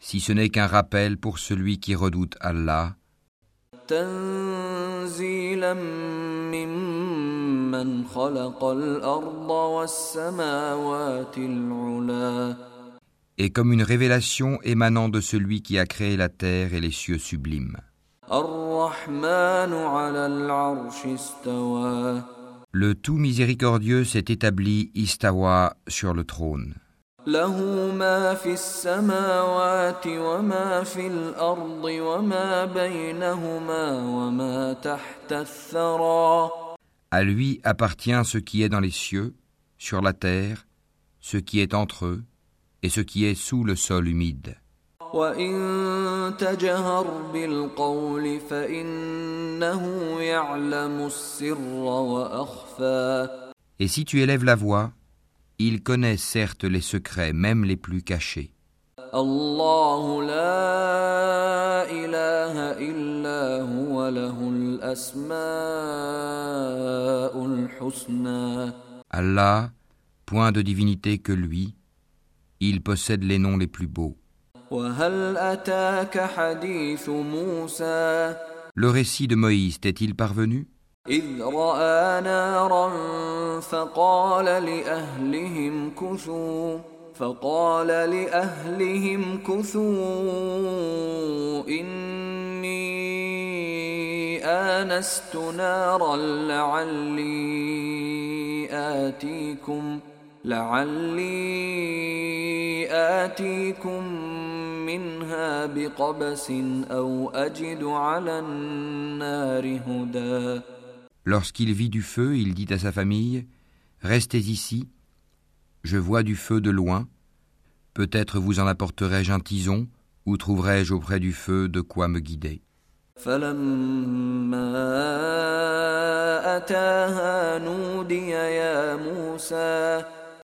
si ce n'est qu'un rappel pour celui qui redoute Allah. Et comme une révélation émanant de celui qui a créé la terre et les cieux sublimes. Le tout miséricordieux s'est établi istawa sur le trône. له ما في السماوات وما في الأرض وما بينهما وما تحت الثرى À lui appartient ce qui est dans les cieux, sur la terre, ce qui est entre eux, et ce qui est sous le sol humide. وإن تجهر بالقول فإنه يعلم السر وأخفى Et si tu élèves la voix, il connaît certes les secrets, même les plus cachés. الله لا إله إلا هو له الأسماء الحسنى Allah, point de divinité que lui, il possède les noms les plus beaux. وهل أتاك حديث موسى Le récit de Moïse t'est-il parvenu إذ رأى نارا فقال لأهلهم كثوا فقال لأهلهم كثوا إني آنست نارا لعلي آتيكم لعلي آتيكم منها بقبس أو أجد على النار هدى. Lorsqu'il vit du feu, il dit à sa famille, Restez ici, je vois du feu de loin, peut-être vous en apporterai-je un tison, ou trouverai-je auprès du feu de quoi me guider.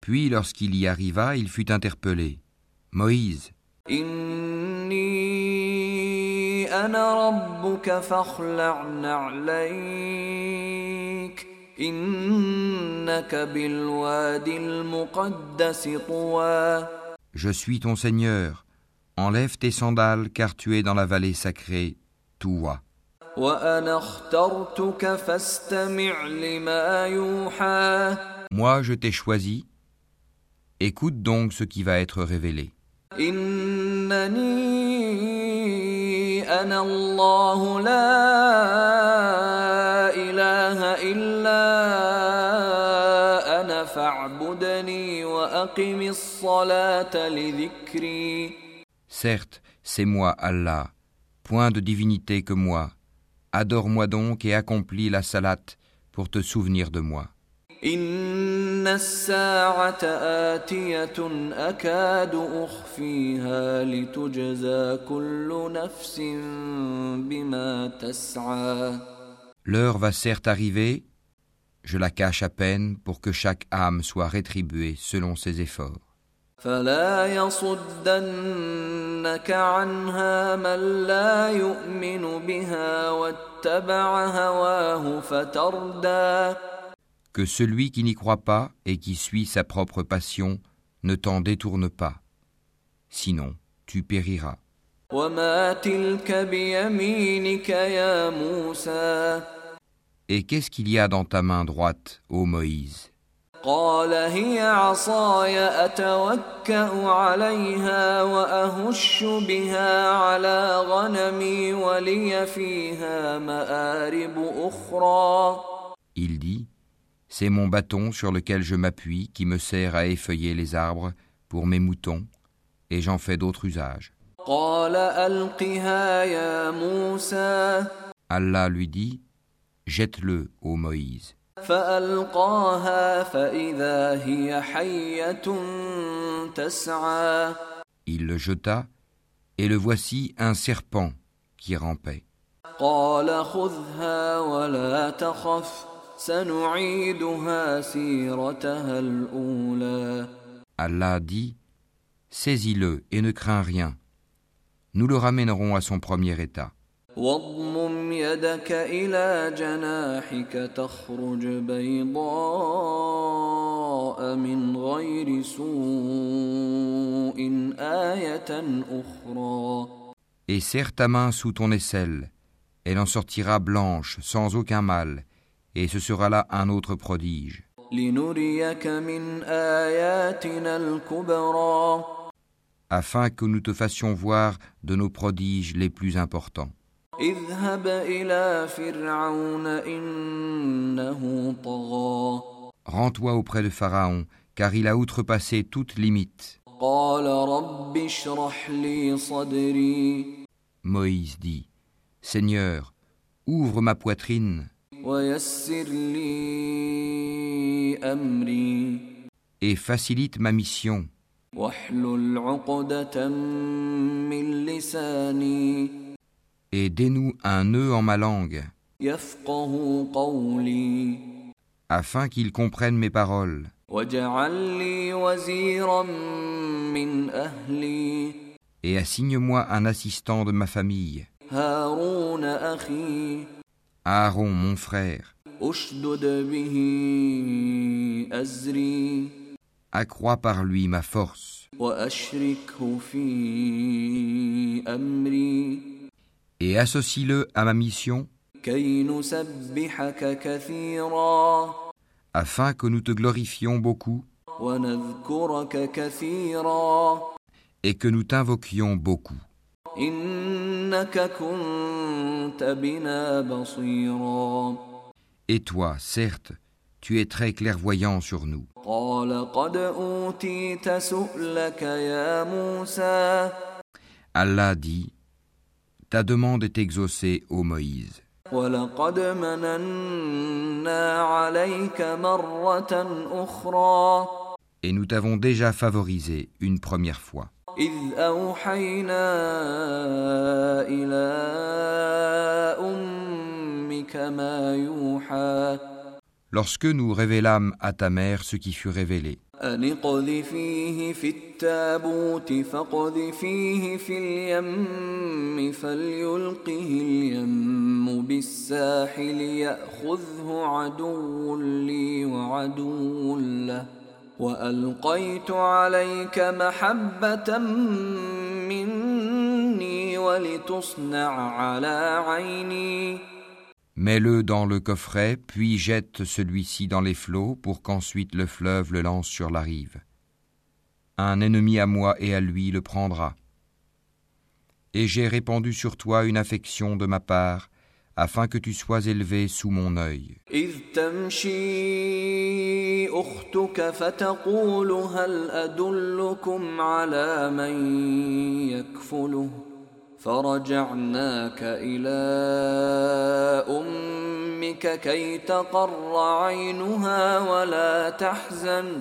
Puis lorsqu'il y arriva, il fut interpellé. Moïse. أنا ربك فاخلع نعليك إنك بالوادي المقدس طوى je suis ton Seigneur, enlève tes sandales car tu es dans la vallée sacrée, Toua. وأنا اخترتك فاستمع لما يوحى Moi je t'ai choisi, écoute donc ce qui va être révélé. إنني أنا الله لا إله إلا أنا فاعبدني وأقم الصلاة لذكري Certes, c'est moi Allah, point de divinité que moi. Adore-moi donc et accomplis la salate pour te souvenir de moi. إن الساعة آتية أكاد أخفيها لتجزى كل نفس بما تسعى L'heure va certes arriver, je la cache à peine pour que chaque âme soit rétribuée selon ses efforts. فلا يصدنك عنها من لا يؤمن بها واتبع هواه فتردى que celui qui n'y croit pas et qui suit sa propre passion ne t'en détourne pas. Sinon, tu périras. Et qu'est-ce qu'il y a dans ta main droite, ô Moïse? Il dit c'est mon bâton sur lequel je m'appuie qui me sert à effeuiller les arbres pour mes moutons, et j'en fais d'autres usages. Allah lui dit, jette-le, ô Moïse. Il le jeta, et le voici un serpent qui rampait. قال خذها ولا تخف سنعيدها سيرتها الأولى Allah dit Saisis-le et ne crains rien. Nous le ramènerons à son premier état. واضمم يدك إلى جناحك تخرج بيضاء من غير سوء آية أخرى Et serre ta main sous ton aisselle. Elle en sortira blanche, sans aucun mal, et ce sera là un autre prodige. Afin que nous te fassions voir de nos prodiges les plus importants. Rends-toi auprès de Pharaon, car il a outrepassé toute limite. Moïse dit, Seigneur, ouvre ma poitrine. Et facilite ma mission. Et dénoue un nœud en ma langue. Afin qu'ils comprennent mes paroles. Et assigne-moi un assistant de ma famille. Aaron, mon frère, accrois par lui ma force. Et associe-le à ma mission. Afin que nous te glorifions beaucoup. Et que nous t'invoquions beaucoup. Et toi, certes, tu es très clairvoyant sur nous. Allah dit, Ta demande est exaucée, ô Moïse. Et nous t'avons déjà favorisé une première fois. إذ أوحينا إلى أمك ما يوحى lorsque nous révélâmes à ta mère ce qui fut révélé. أن اقذفيه في التابوت فاقذفيه في اليم فليلقه اليم بالساحل يأخذه عدو لي وعدو له وألقيت عليك محبة مني ولتصنع على عيني Mets-le dans le coffret, puis jette celui-ci dans les flots pour qu'ensuite le fleuve le lance sur la rive. Un ennemi à moi et à lui le prendra. Et j'ai répandu sur toi une affection de ma part, afin que tu sois élevé sous mon œil. إذ تمشي أختك فتقول هل أدلكم على من يكفله فرجعناك إلى أمك كي تقر عينها ولا تحزن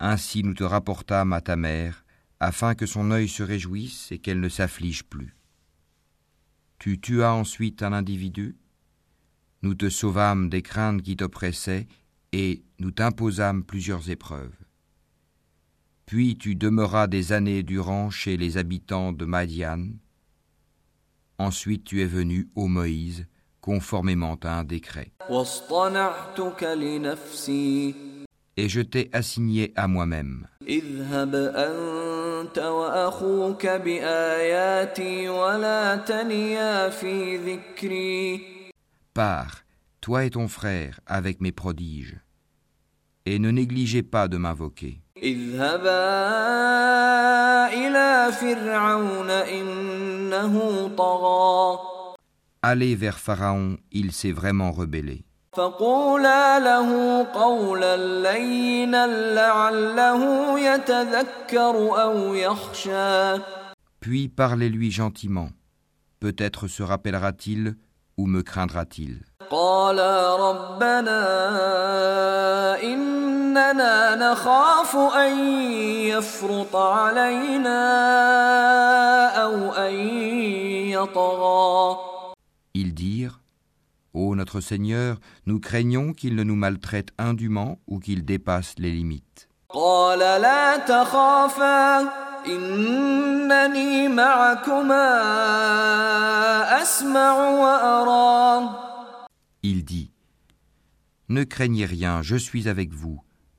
Ainsi nous te rapportâmes à ta mère, afin que son œil se réjouisse et qu'elle ne s'afflige plus. Tu tuas ensuite un individu, nous te sauvâmes des craintes qui t'oppressaient, et nous t'imposâmes plusieurs épreuves. Puis tu demeuras des années durant chez les habitants de Madian. Ensuite tu es venu, ô Moïse, conformément à un décret et je t'ai assigné à moi-même. Pars, toi et ton frère, avec mes prodiges, et ne négligez pas de m'invoquer. Allez vers Pharaon, il s'est vraiment rebellé. فقولا له قولا لينا لعله يتذكر أو يخشى Puis parlez-lui gentiment. Peut-être se rappellera-t-il ou me craindra-t-il. قالا ربنا إننا نخاف أن يفرط علينا أو أن يطغى Ils dirent Ô notre Seigneur, nous craignons qu'il ne nous maltraite indûment ou qu'il dépasse les limites. Il dit, Ne craignez rien, je suis avec vous,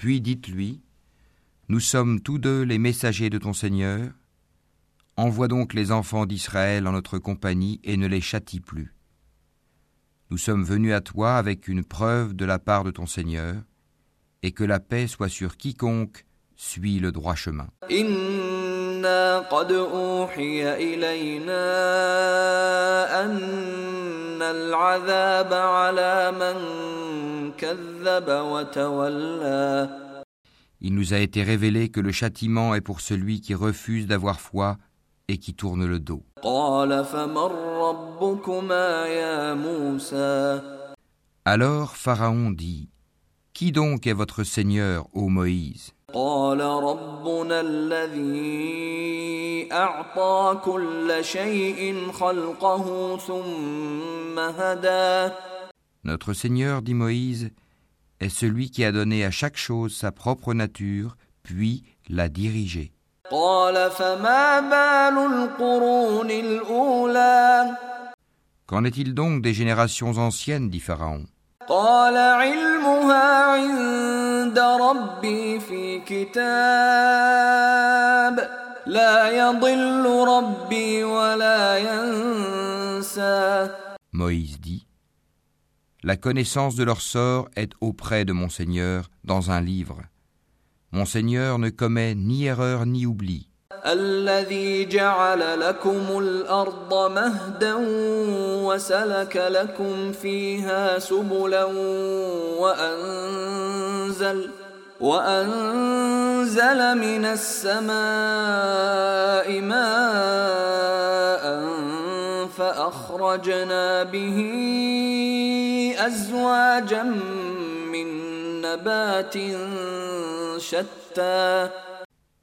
puis dites-lui Nous sommes tous deux les messagers de ton Seigneur. Envoie donc les enfants d'Israël en notre compagnie et ne les châtie plus. Nous sommes venus à toi avec une preuve de la part de ton Seigneur, et que la paix soit sur quiconque suit le droit chemin. إنا قد أوحي إلينا أن العذاب على من كذب وتولى Il nous a été révélé que le châtiment est pour celui qui refuse d'avoir foi et qui tourne le dos. قال فمن ربكما يا موسى Alors Pharaon dit Qui donc est votre Seigneur, ô Moïse Notre Seigneur, dit Moïse, est celui qui a donné à chaque chose sa propre nature, puis l'a dirigée. Qu'en est-il donc des générations anciennes, dit Pharaon? ربي في كتاب لا يضل ربي ولا ينسى Moïse dit La connaissance de leur sort est auprès de mon Seigneur dans un livre. Mon Seigneur ne commet ni erreur ni oubli. الذي جعل لكم الأرض مهدا وسلك لكم فيها سبلا وأنزل وأنزل من السماء ماء فأخرجنا به أزواجا من نبات شتى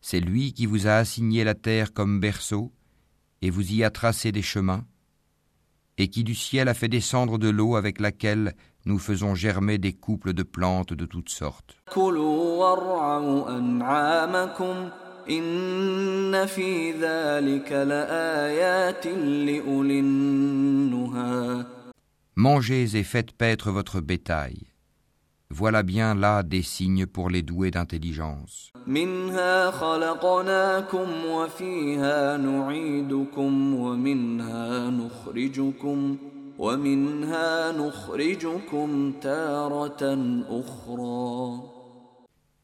C'est lui qui vous a assigné la terre comme berceau, et vous y a tracé des chemins, et qui du ciel a fait descendre de l'eau avec laquelle nous faisons germer des couples de plantes de toutes sortes. Mangez et faites paître votre bétail. Voilà bien là des signes pour les doués d'intelligence.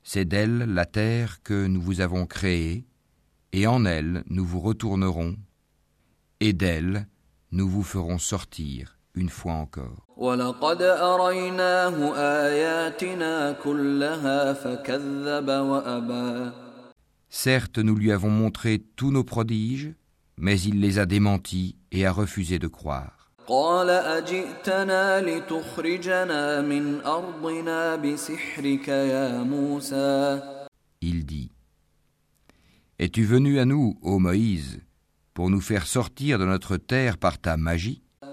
C'est d'elle la terre que nous vous avons créée, et en elle nous vous retournerons, et d'elle nous vous ferons sortir une fois encore. Certes, nous lui avons montré tous nos prodiges, mais il les a démentis et a refusé de croire. Il dit Es-tu venu à nous, ô Moïse, pour nous faire sortir de notre terre par ta magie?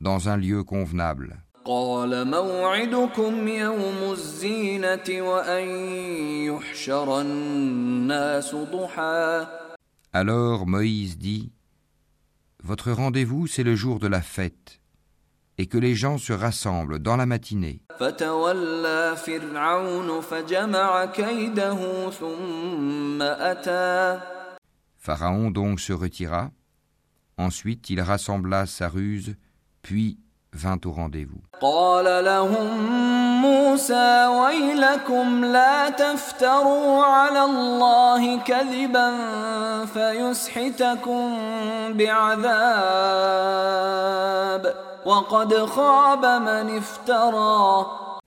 dans un lieu convenable. Alors Moïse dit, Votre rendez-vous, c'est le jour de la fête, et que les gens se rassemblent dans la matinée. Pharaon donc se retira, ensuite il rassembla sa ruse, puis vint au rendez-vous.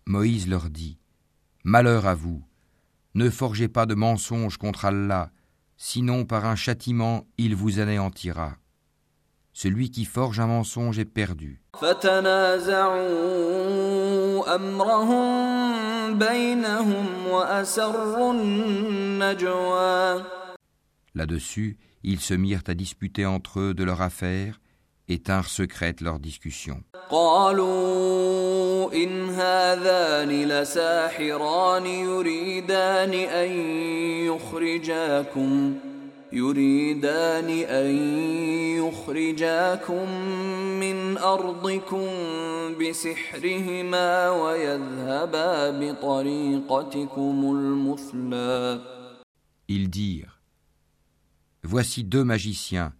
Moïse leur dit, Malheur à vous, ne forgez pas de mensonges contre Allah, sinon par un châtiment il vous anéantira. Celui qui forge un mensonge est perdu. فتنازعوا امرهم بينهم واسروا النجوى Là-dessus, ils se mirent à disputer entre eux de leur affaire et tinrent secrète leur discussion. قالوا ان هذان لساحران يريدان ان يخرجاكم يريدان ان يخرجاكم من ارضكم بسحرهما ويذهبا بطريقتكم المثلى Ils dirent Voici deux magiciens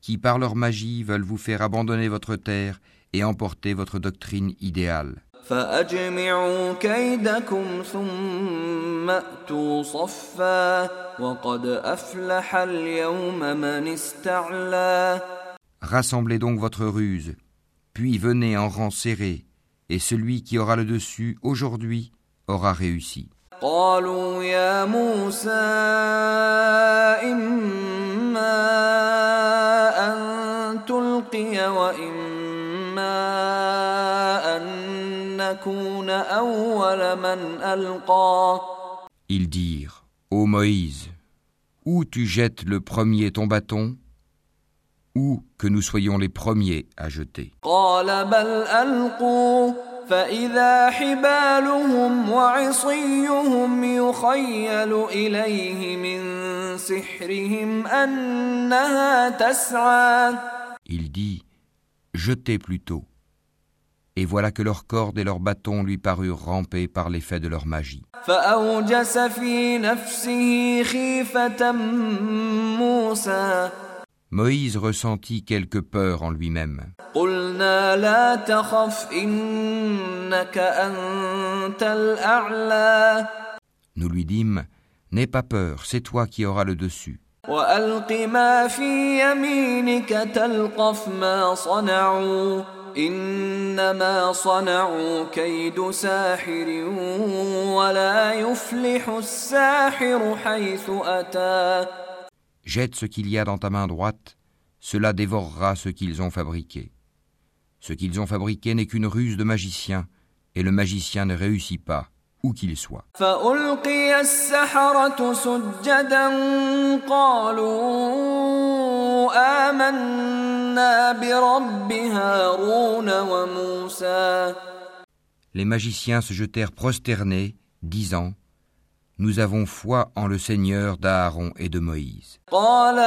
qui, par leur magie, veulent vous faire abandonner votre terre et emporter votre doctrine idéale. فأجمعوا كيدكم ثم أتوا صفا وقد أفلح اليوم من استعلى Rassemblez donc votre ruse, puis venez en rang serré, et celui qui aura le dessus aujourd'hui aura réussi. قالوا يا موسى إما أن تلقي وإما Ils dirent Ô Moïse, ou tu jettes le premier ton bâton, ou que nous soyons les premiers à jeter. قال بل ألقوا فإذا حبالهم وعصيهم يخيل إليه من سحرهم أنها تسعى Il dit Jetez plutôt. Et voilà que leurs cordes et leurs bâtons lui parurent rampés par l'effet de leur magie. Moïse ressentit quelque peur en lui-même. Nous lui dîmes, N'aie pas peur, c'est toi qui auras le dessus. وألق ما في يمينك تلقف ما صنعوا إنما صنعوا كيد ساحر ولا يفلح الساحر حيث أتى Jette ce qu'il y a dans ta main droite, cela dévorera ce qu'ils ont fabriqué. Ce qu'ils ont fabriqué n'est qu'une ruse de magicien, et le magicien ne réussit pas, où qu'il soit. فألقي السحرة سجدا قالوا آمنا برب هارون وموسى Les magiciens se jetèrent prosternés, disant Nous avons foi en le Seigneur d'Aaron et de Moïse. قال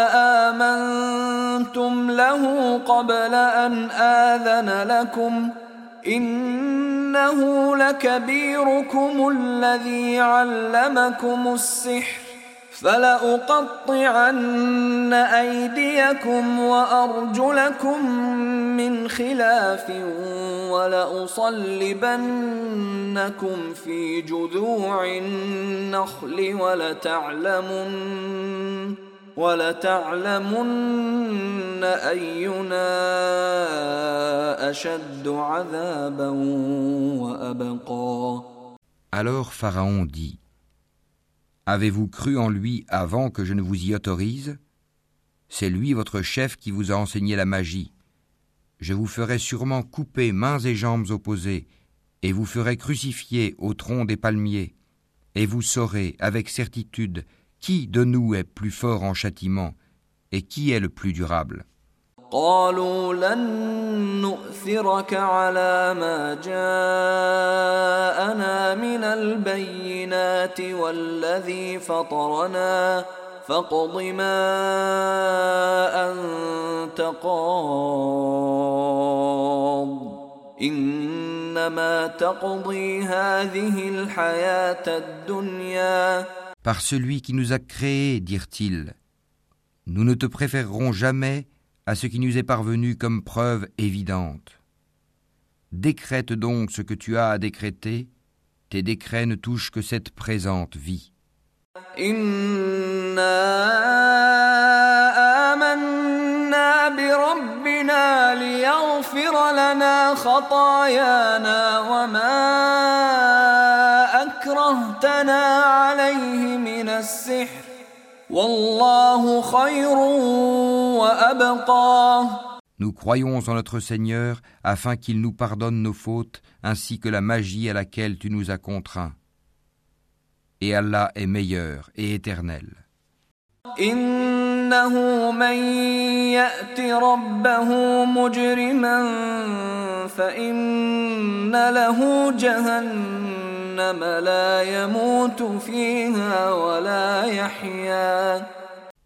آمنتم له قبل أن آذن لكم إنه لكبيركم الذي علمكم السحر فلأقطعن أيديكم وأرجلكم من خلاف ولأصلبنكم في جذوع النخل ولتعلمن ولتعلمن أينا أشد عذابا وأبقى. Alors Pharaon dit Avez-vous cru en lui avant que je ne vous y autorise? C'est lui votre chef qui vous a enseigné la magie. Je vous ferai sûrement couper mains et jambes opposées, et vous ferai crucifier au tronc des palmiers, et vous saurez avec certitude qui de nous est plus fort en châtiment, et qui est le plus durable. قالوا لن نؤثرك على ما جاءنا من البينات والذي فطرنا. فاقض ما أنت قاض. إنما تقضي هذه الحياة الدنيا. Par celui qui nous a créés, dirent-ils, nous ne te préférerons jamais à ce qui nous est parvenu comme preuve évidente. Décrète donc ce que tu as à décréter, tes décrets ne touchent que cette présente vie. Nous croyons en notre Seigneur afin qu'il nous pardonne nos fautes ainsi que la magie à laquelle tu nous as contraints. Et Allah est meilleur et éternel.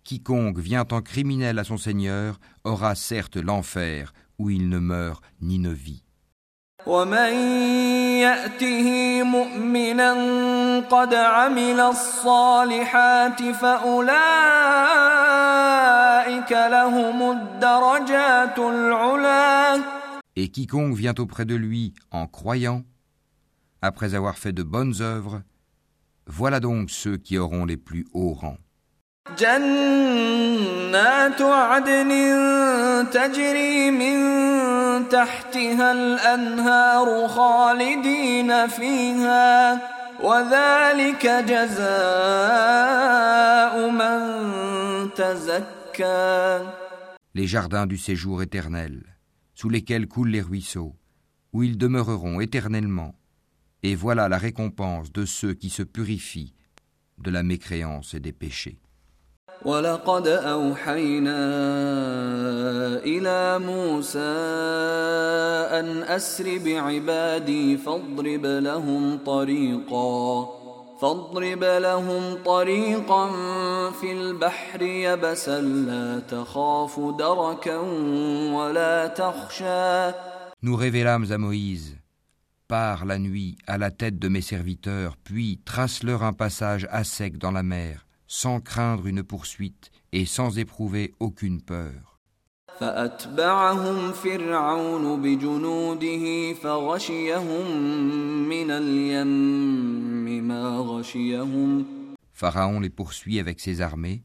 Quiconque vient en criminel à son Seigneur aura certes l'enfer où il ne meurt ni ne vit. Et quiconque vient auprès de lui en croyant, après avoir fait de bonnes œuvres, voilà donc ceux qui auront les plus hauts rangs. Les jardins du séjour éternel, sous lesquels coulent les ruisseaux, où ils demeureront éternellement, et voilà la récompense de ceux qui se purifient de la mécréance et des péchés. ولقد أوحينا إلى موسى أن أسر بعبادي فاضرب لهم طريقا فاضرب لهم طريقا في البحر يبسا لا تخاف دركا ولا تخشى Nous révélâmes à Moïse Pars la nuit à la tête de mes serviteurs, puis trace-leur un passage à sec dans la mer, sans craindre une poursuite et sans éprouver aucune peur. Pharaon les poursuit avec ses armées,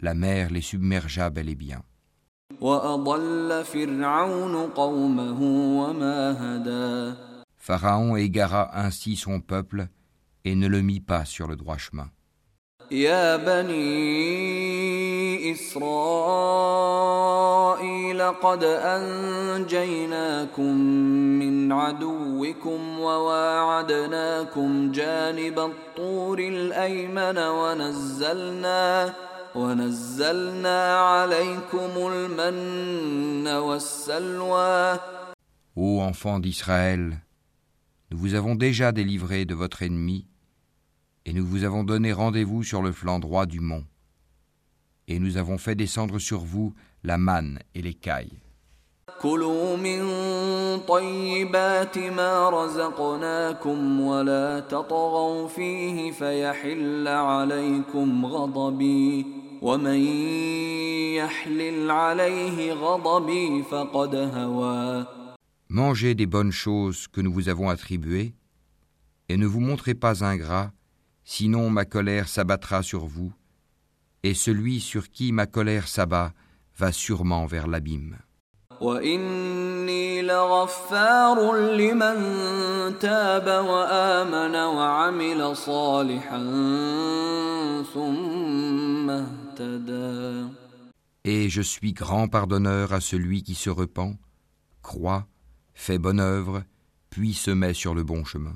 la mer les submergea bel et bien. Pharaon égara ainsi son peuple et ne le mit pas sur le droit chemin. يا بني إسرائيل قد أنجيناكم من عدوكم وواعدناكم جانب الطور الأيمن ونزلنا ونزلنا عليكم المن والسلوى. Ô enfants d'Israël, nous vous avons déjà délivré de votre ennemi et nous vous avons donné rendez-vous sur le flanc droit du mont. Et nous avons fait descendre sur vous la manne et les cailles. Mangez des bonnes choses que nous vous avons attribuées, et ne vous montrez pas ingrat sinon ma colère s'abattra sur vous, et celui sur qui ma colère s'abat va sûrement vers l'abîme. وإني إني لغفار لمن تاب وآمن وعمل صالحا ثم اهتدى Et je suis grand pardonneur à celui qui se repent, croit, fait bonne œuvre, puis se met sur le bon chemin.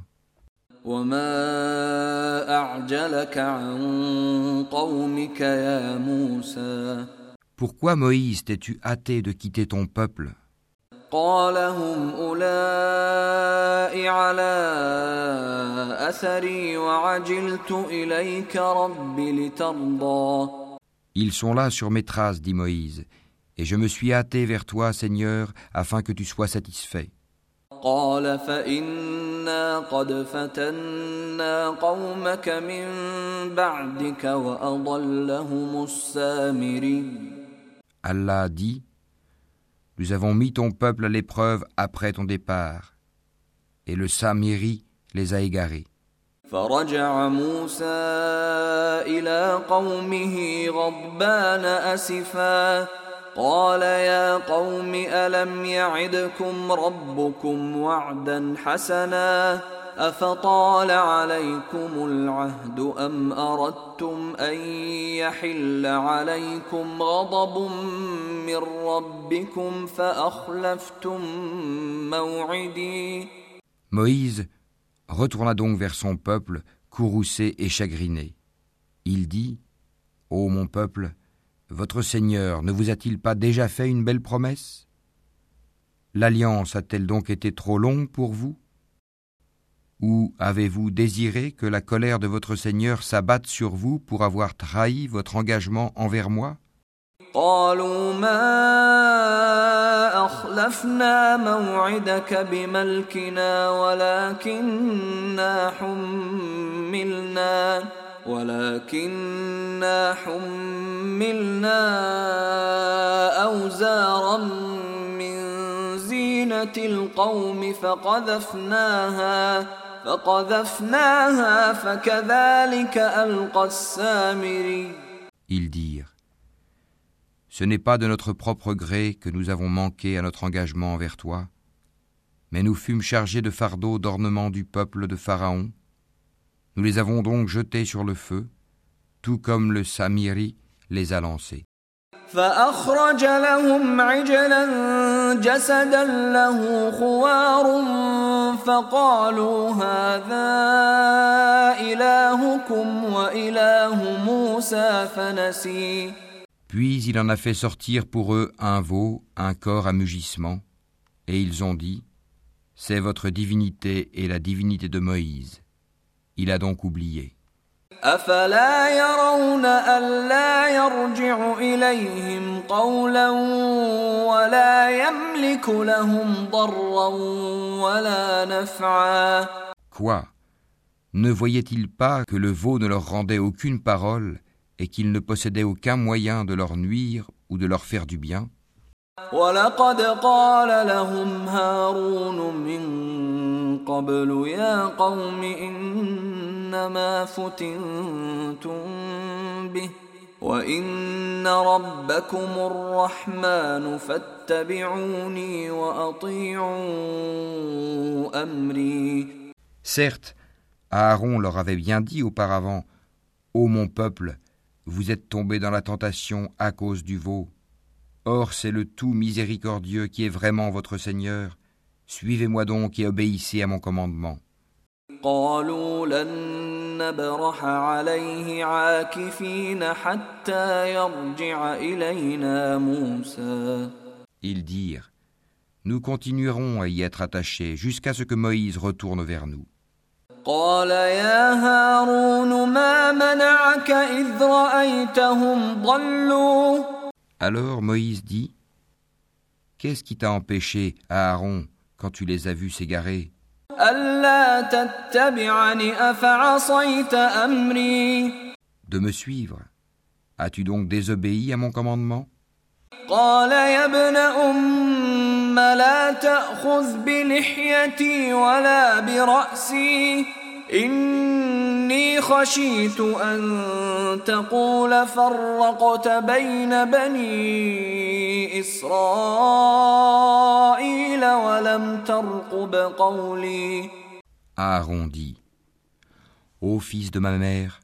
Pourquoi Moïse t'es-tu hâté de quitter ton peuple قال هم أولئك على أثري وعجلت إليك رب لترضى Ils sont là sur mes traces, dit Moïse, et je me suis hâté vers toi, Seigneur, afin que tu sois satisfait. قال فإنا قد فتنا قومك من بعدك وأضلهم السامري Allah dit Nous avons mis ton peuple à l'épreuve après ton départ, et le Samiri les a égarés. فرجع موسى إلى قومه غضبان أسفا قال يا قوم ألم يعدكم ربكم وعدا حسنا أفطال عليكم العهد أم أردتم أن يحل عليكم غضب من ربكم فأخلفتم موعدي Moïse retourna donc vers son peuple, courroucé et chagriné. Il dit Ô mon peuple, votre Seigneur ne vous a-t-il pas déjà fait une belle promesse L'alliance a-t-elle donc été trop longue pour vous Ou avez-vous désiré que la colère de votre Seigneur s'abatte sur vous pour avoir trahi votre engagement envers moi قالوا ما أخلفنا موعدك بملكنا ولكننا حملنا ولكننا حملنا أوزارا من زينة القوم فقذفناها فقذفناها فكذلك ألقى السامري Ils dirent Ce n'est pas de notre propre gré que nous avons manqué à notre engagement envers toi, mais nous fûmes chargés de fardeaux d'ornement du peuple de Pharaon. Nous les avons donc jetés sur le feu, tout comme le Samiri les a lancés. فأخرج لهم عجلا جسدا له خوار فقالوا هذا إلهكم وإله موسى فنسي Puis il en a fait sortir pour eux un veau, un corps à mugissement, et ils ont dit C'est votre divinité et la divinité de Moïse. Il a donc oublié. أفلا يرون ألا يرجع إليهم قولا ولا يملك لهم ضرا ولا نفعا Quoi Ne voyaient-ils pas que le veau ne leur rendait aucune parole et qu'il ne possédait aucun moyen de leur nuire ou de leur faire du bien ولقد قال لهم هارون من قبل يا قوم إنما فتنتم به وإن ربكم الرحمن فاتبعوني وأطيعوا أمري Certes, Aaron leur avait bien dit auparavant Ô mon peuple, vous êtes tombés dans la tentation à cause du veau. Or c'est le tout miséricordieux qui est vraiment votre Seigneur. Suivez-moi donc et obéissez à mon commandement. Ils dirent, nous continuerons à y être attachés jusqu'à ce que Moïse retourne vers nous. Alors Moïse dit Qu'est-ce qui t'a empêché, Aaron, quand tu les as vus s'égarer ألا تتبعني أفعصيت أمري De me suivre As-tu donc désobéi à mon commandement قال يا ابن أم لا تأخذ بلحيتي ولا برأسي إني خشيت أن تقول فرقت بين بني إسرائيل ولم ترقب قولي Aaron dit Ô fils de ma mère,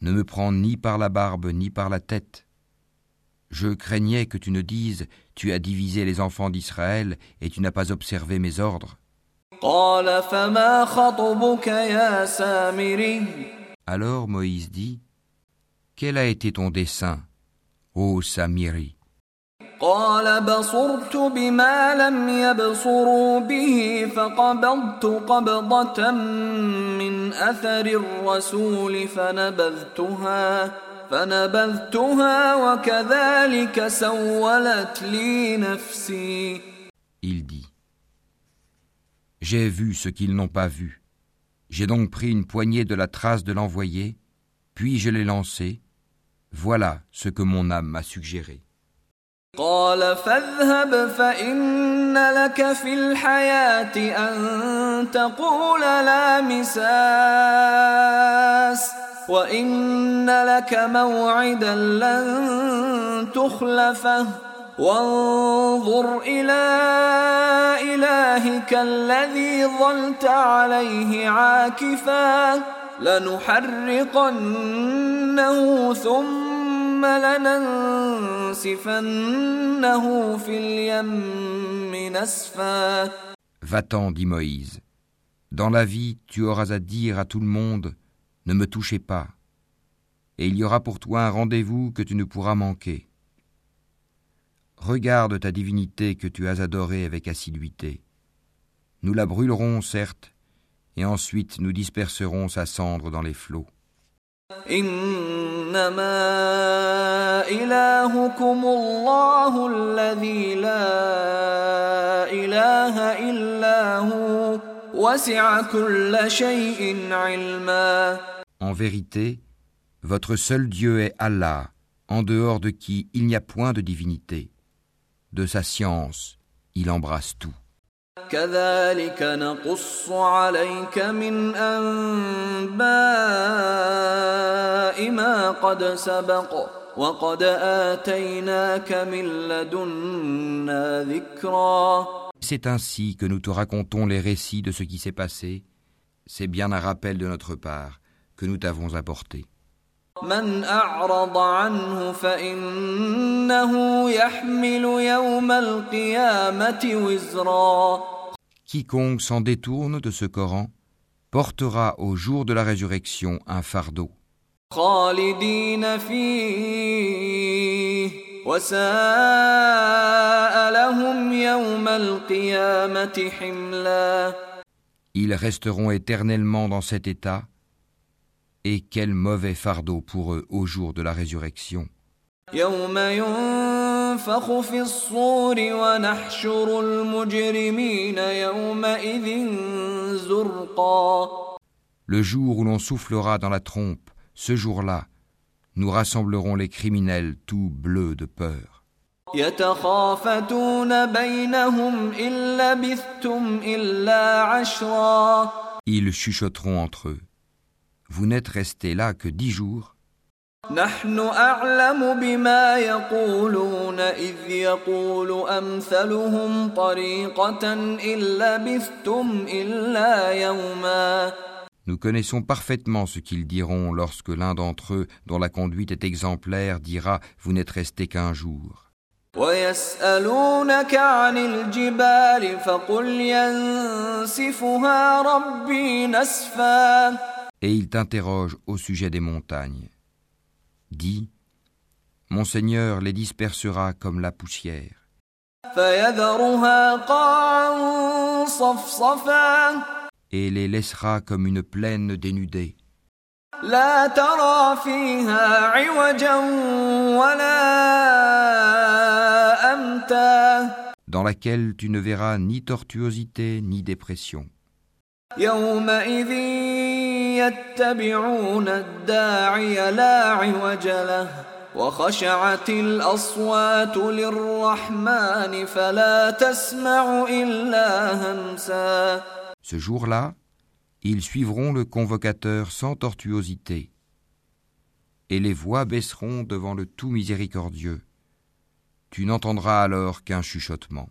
ne me prends ni par la barbe ni par la tête. Je craignais que tu ne dises Tu as divisé les enfants d'Israël et tu n'as pas observé mes ordres. قال فما خطبك يا سامري Alors Moïse dit Quel a été ton dessein, ô Samiri? قال بصرت بما لم يبصروا به فقبضت قبضة من أثر الرسول فنبذتها فنبذتها وكذلك سولت لي نفسي. J'ai vu ce qu'ils n'ont pas vu. J'ai donc pris une poignée de la trace de l'envoyé, puis je l'ai lancé. Voilà ce que mon âme m'a suggéré. قال فاذهب فإن لك في الحياة أن تقول لا مساس وإن لك موعدا لن تخلفه وانظر إلى إلهك الذي ظلت عليه عاكفا لنحرقنه ثم لننسفنه في اليم نسفا Va-t'en, dit Moïse. Dans la vie, tu auras à dire à tout le monde Ne me touchez pas. Et il y aura pour toi un rendez-vous que tu ne pourras manquer. regarde ta divinité que tu as adorée avec assiduité. Nous la brûlerons, certes, et ensuite nous disperserons sa cendre dans les flots. En vérité, votre seul Dieu est Allah, en dehors de qui il n'y a point de divinité. De sa science, il embrasse tout. كذلك نقص عليك من أنباء ما قد سبق وقد آتيناك من لدنا ذكرا C'est ainsi que nous te racontons les récits de ce qui s'est passé. C'est bien un rappel de notre part que nous t'avons apporté. من أعرض عنه فإنه يحمل يوم القيامة وزرا Quiconque s'en détourne de ce Coran portera au jour de la résurrection un fardeau, خالدين فيه وساء لهم يوم القيامة حملا Ils resteront éternellement dans cet état, et quel mauvais fardeau pour eux au jour de la résurrection. Le jour où l'on soufflera dans la trompe, ce jour-là, nous rassemblerons les criminels tout bleus de peur. Ils chuchoteront entre eux Vous n'êtes restés là que dix jours, نحن أعلم بما يقولون إذ يقول أمثلهم طريقة إن لبثتم إلا يوما Nous connaissons parfaitement ce qu'ils diront lorsque l'un d'entre eux, dont la conduite est exemplaire, dira Vous n'êtes resté qu'un jour. ويسألونك عن الجبال فقل ينسفها ربي نسفا et il t'interroge au sujet des montagnes. Dis, Mon Seigneur les dispersera comme la poussière. Et les laissera comme une plaine dénudée. Dans laquelle tu ne verras ni tortuosité ni dépression. يومئذ يتبعون الداعي لا عوج له وخشعت الأصوات للرحمن فلا تسمع إلا همسا Ce jour-là, Ils suivront le convocateur sans tortuosité, et les voix baisseront devant le tout miséricordieux. Tu n'entendras alors qu'un chuchotement.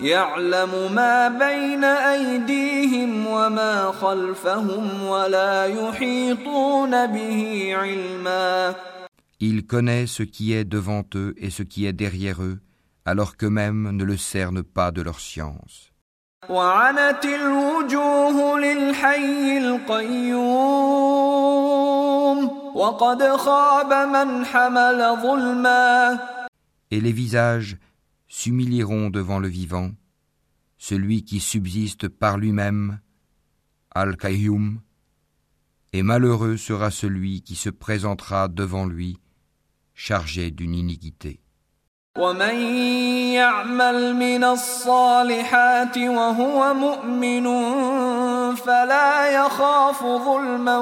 يعلم ما بين أيديهم وما خلفهم ولا يحيطون به علما Il connaît ce qui est devant eux et ce qui est derrière eux, alors qu'eux-mêmes ne le cernent pas de leur science. وعنت الوجوه للحي القيوم وقد خاب من حمل ظلما Et les visages s'humilieront devant le vivant, celui qui subsiste par lui-même, Al-Qayyum, et malheureux sera celui qui se présentera devant lui, chargé d'une iniquité. ومن يعمل من الصالحات وهو مؤمن فلا يخاف ظلما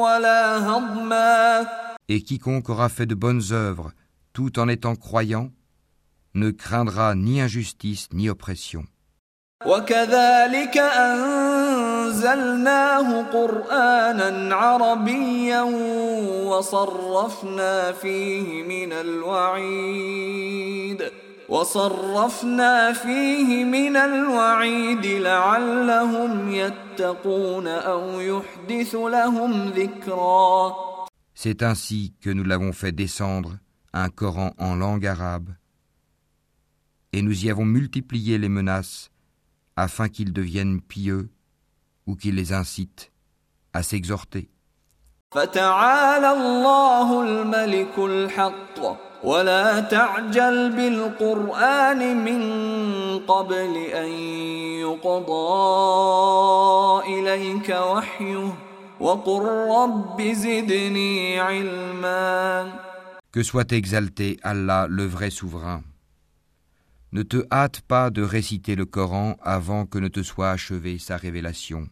ولا هضما Et quiconque aura fait de bonnes œuvres tout en étant croyant, ne craindra ni injustice ni oppression. وكذلك أنزلناه قرآنا عربيا وصرفنا فيه من الوعيد وصرفنا فيه من الوعيد لعلهم يتقون أو يحدث لهم ذكرا C'est ainsi que nous l'avons fait descendre, un Coran en langue arabe, et nous y avons multiplié les menaces afin qu'ils deviennent pieux ou qu'ils les incitent à s'exhorter. فتعالى الله الملك الحق ولا تعجل بالقرآن من قبل أن يقضى إليك وحيه وقل رب زدني علما Que soit exalté Allah, le vrai souverain. Ne te hâte pas de réciter le Coran avant que ne te soit achevée sa révélation.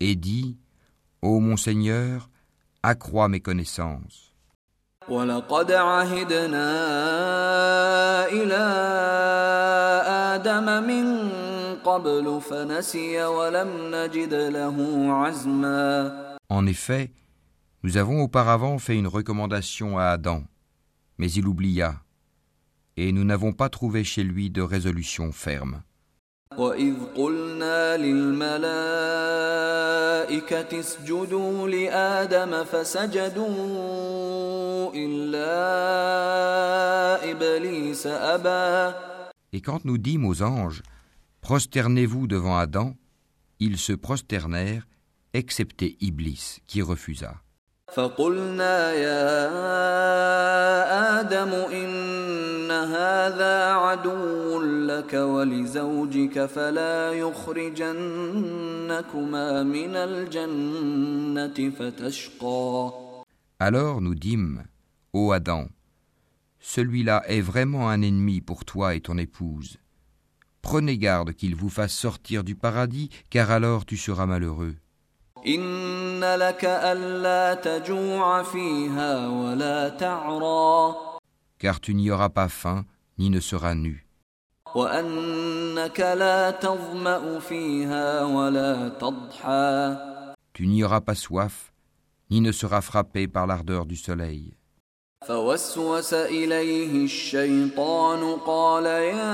Et dis, Ô mon Seigneur, accrois mes connaissances. ولقد عهدنا إلى آدم من قبل فنسي ولم نجد له عزما En effet, nous avons auparavant fait une recommandation à Adam, mais il oublia, et nous n'avons pas trouvé chez lui de résolution ferme. وإذ قلنا للملائكة اسجدوا لآدم فسجدوا إلا إبليس أبى Et quand nous dîmes aux anges, prosternez-vous devant Adam, ils se prosternèrent, excepté Iblis, qui refusa. فقلنا يا آدم إن هذا عدو لك ولزوجك فلا يخرجنكما من الجنة فتشقى Alors nous dîmes, Ô Adam, celui-là est vraiment un ennemi pour toi et ton épouse. Prenez garde qu'il vous fasse sortir du paradis, car alors tu seras malheureux. Car tu n'y auras pas faim, ni ne seras nu. Tu n'y auras pas soif, ni ne seras frappé par l'ardeur du soleil. فوسوس إليه الشيطان قال يا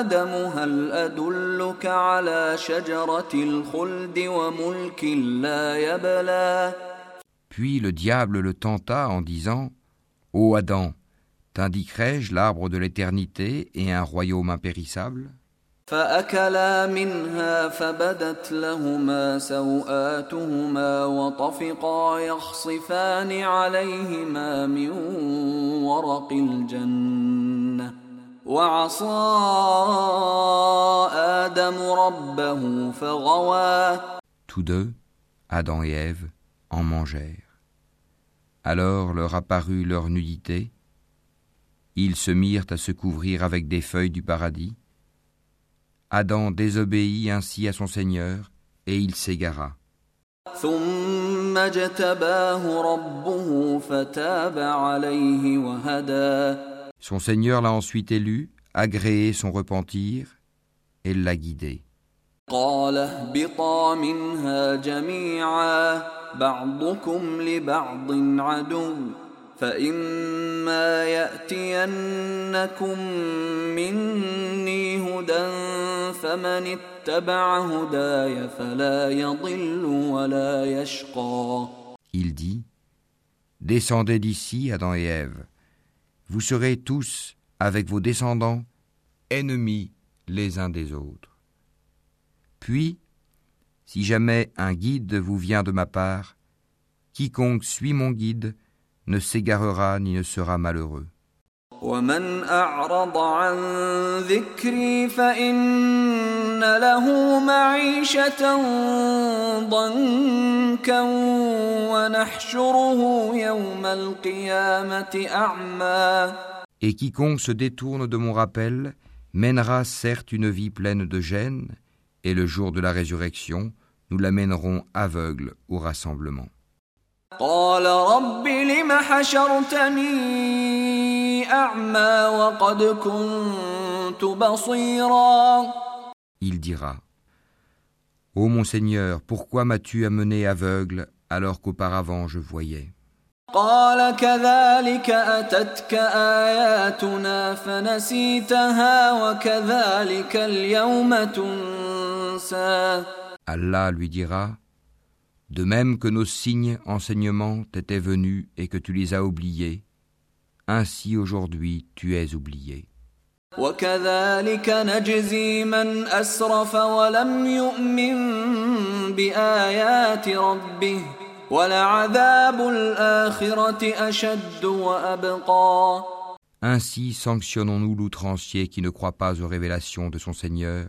آدم هل أدلك على شجرة الخلد وملك لا يبلى Puis le diable le tenta en disant Ô Adam, t'indiquerai-je l'arbre de l'éternité et un royaume impérissable فأكلا منها فبدت لهما سوآتهما وطفقا يخصفان عليهما من ورق الجنة وعصى آدم ربه فغوى Tous deux, Adam et Ève, en mangèrent. Alors leur apparut leur nudité, ils se mirent à se couvrir avec des feuilles du paradis. Adam désobéit ainsi à son Seigneur, et il s'égara. Son Seigneur l'a ensuite élu, agréé son repentir, et l'a guidé. فإما يأتينكم مني هدى فمن اتبع هداي فلا يضل ولا يشقى Il dit Descendez d'ici, Adam et Ève. Vous serez tous, avec vos descendants, ennemis les uns des autres. Puis, si jamais un guide vous vient de ma part, quiconque suit mon guide ne s'égarera ni ne sera malheureux. Et quiconque se détourne de mon rappel mènera certes une vie pleine de gêne, et le jour de la résurrection, nous l'amènerons aveugle au rassemblement. قال رب لم حشرتني أعمى وقد كنت بصيرا Il dira Ô mon Seigneur, pourquoi m'as-tu amené aveugle alors qu'auparavant je voyais قال كذلك أتتك آياتنا فنسيتها وكذلك اليوم تنسى Allah lui dira de même que nos signes enseignements t'étaient venus et que tu les as oubliés, ainsi aujourd'hui tu es oublié. Ainsi sanctionnons-nous l'outrancier qui ne croit pas aux révélations de son Seigneur,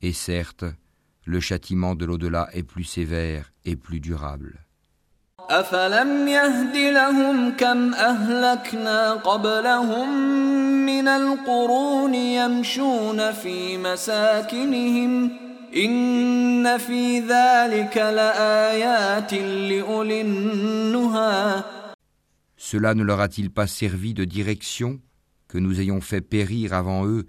et certes, le châtiment de l'au-delà est plus sévère et plus durable. Cela ne leur a-t-il pas servi de direction que nous ayons fait périr avant eux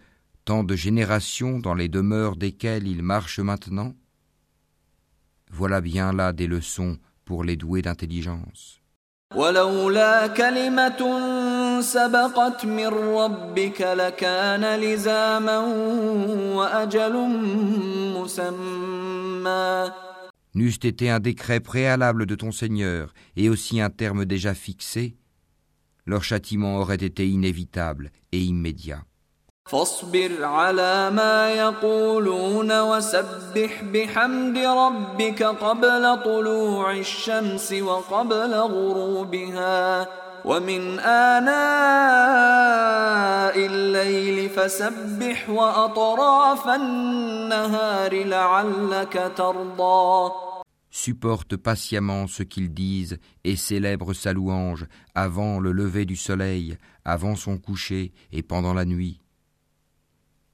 tant de générations dans les demeures desquelles ils marchent maintenant? Voilà bien là des leçons pour les doués d'intelligence. N'eût été un décret préalable de ton Seigneur et aussi un terme déjà fixé, leur châtiment aurait été inévitable et immédiat. فاصبر على ما يقولون وسبح بحمد ربك قبل طلوع الشمس وقبل غروبها ومن آناء الليل فسبح وأطراف النهار لعلك ترضى Supporte patiemment ce qu'ils disent et célèbre sa louange avant le lever du soleil, avant son coucher et pendant la nuit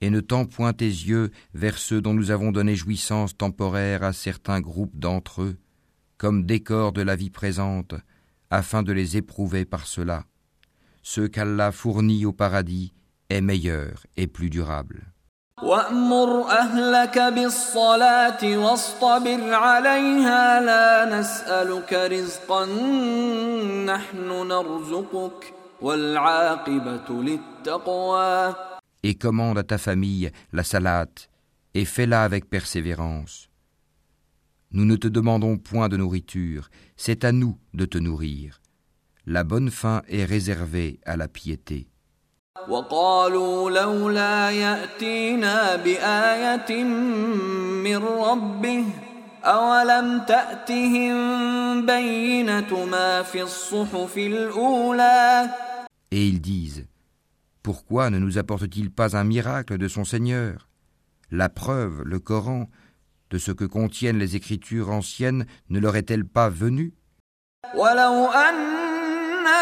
Et ne tends point tes yeux vers ceux dont nous avons donné jouissance temporaire à certains groupes d'entre eux, comme décor de la vie présente, afin de les éprouver par cela. Ce qu'Allah fournit au paradis est meilleur et plus durable. وأمر أهلك بالصلاة واصطبر عليها لا نسألك رزقا نحن نرزقك والعاقبة للتقوى Et commande à ta famille la salate et fais-la avec persévérance. Nous ne te demandons point de nourriture, c'est à nous de te nourrir. La bonne fin est réservée à la piété. وقالوا لولا يأتينا بآية من ربه أولم تأتهم بينة ما في الصحف الأولى Et ils disent Pourquoi ne nous apporte-t-il pas un miracle de son Seigneur La preuve, le Coran, de ce que contiennent les écritures anciennes ne leur est-elle pas venue ولو أنا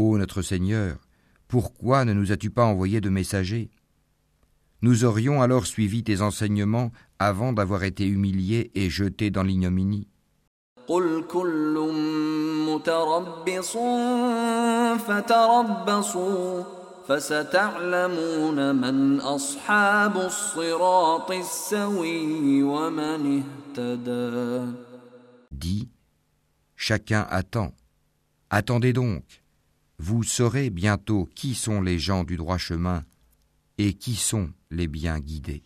Ô notre Seigneur, pourquoi ne nous as-tu pas envoyé de messagers? Nous aurions alors suivi tes enseignements avant d'avoir été humiliés et jetés dans l'ignominie. Dis, chacun attend. Attendez donc vous saurez bientôt qui sont les gens du droit chemin et qui sont les bien guidés.